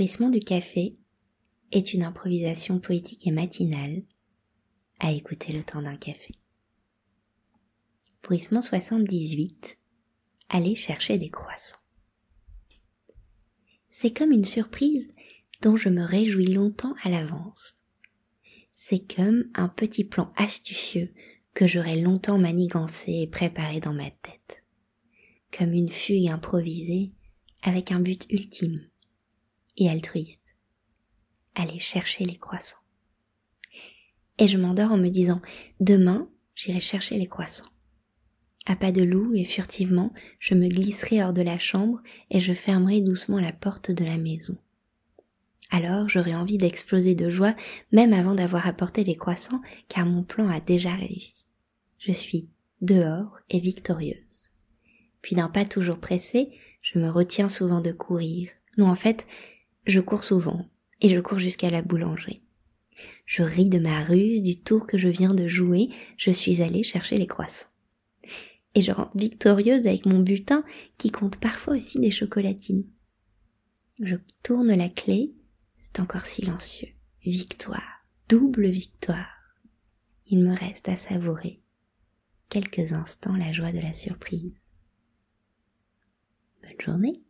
Bruissement du café est une improvisation poétique et matinale à écouter le temps d'un café. Bruissement 78. Aller chercher des croissants. C'est comme une surprise dont je me réjouis longtemps à l'avance. C'est comme un petit plan astucieux que j'aurais longtemps manigancé et préparé dans ma tête. Comme une fugue improvisée avec un but ultime et altruiste. Aller chercher les croissants. Et je m'endors en me disant, demain, j'irai chercher les croissants. À pas de loup et furtivement, je me glisserai hors de la chambre et je fermerai doucement la porte de la maison. Alors j'aurai envie d'exploser de joie même avant d'avoir apporté les croissants car mon plan a déjà réussi. Je suis dehors et victorieuse. Puis d'un pas toujours pressé, je me retiens souvent de courir. Non en fait, je cours souvent et je cours jusqu'à la boulangerie. Je ris de ma ruse, du tour que je viens de jouer, je suis allée chercher les croissants. Et je rentre victorieuse avec mon butin qui compte parfois aussi des chocolatines. Je tourne la clé, c'est encore silencieux. Victoire, double victoire. Il me reste à savourer quelques instants la joie de la surprise. Bonne journée